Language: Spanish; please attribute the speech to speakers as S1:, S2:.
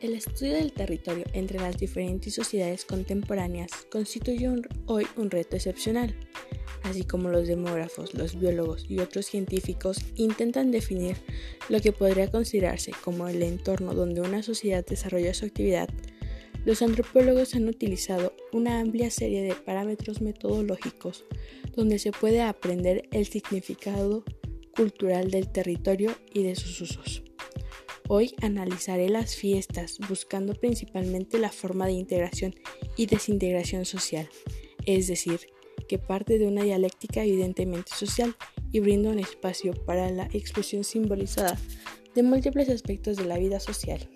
S1: El estudio del territorio entre las diferentes sociedades contemporáneas constituye hoy un reto excepcional, así como los demógrafos, los biólogos y otros científicos intentan definir lo que podría considerarse como el entorno donde una sociedad desarrolla su actividad. Los antropólogos han utilizado una amplia serie de parámetros metodológicos donde se puede aprender el significado cultural del territorio y de sus usos. Hoy analizaré las fiestas buscando principalmente la forma de integración y desintegración social, es decir, que parte de una dialéctica evidentemente social y brinda un espacio para la expresión simbolizada de múltiples aspectos de la vida social.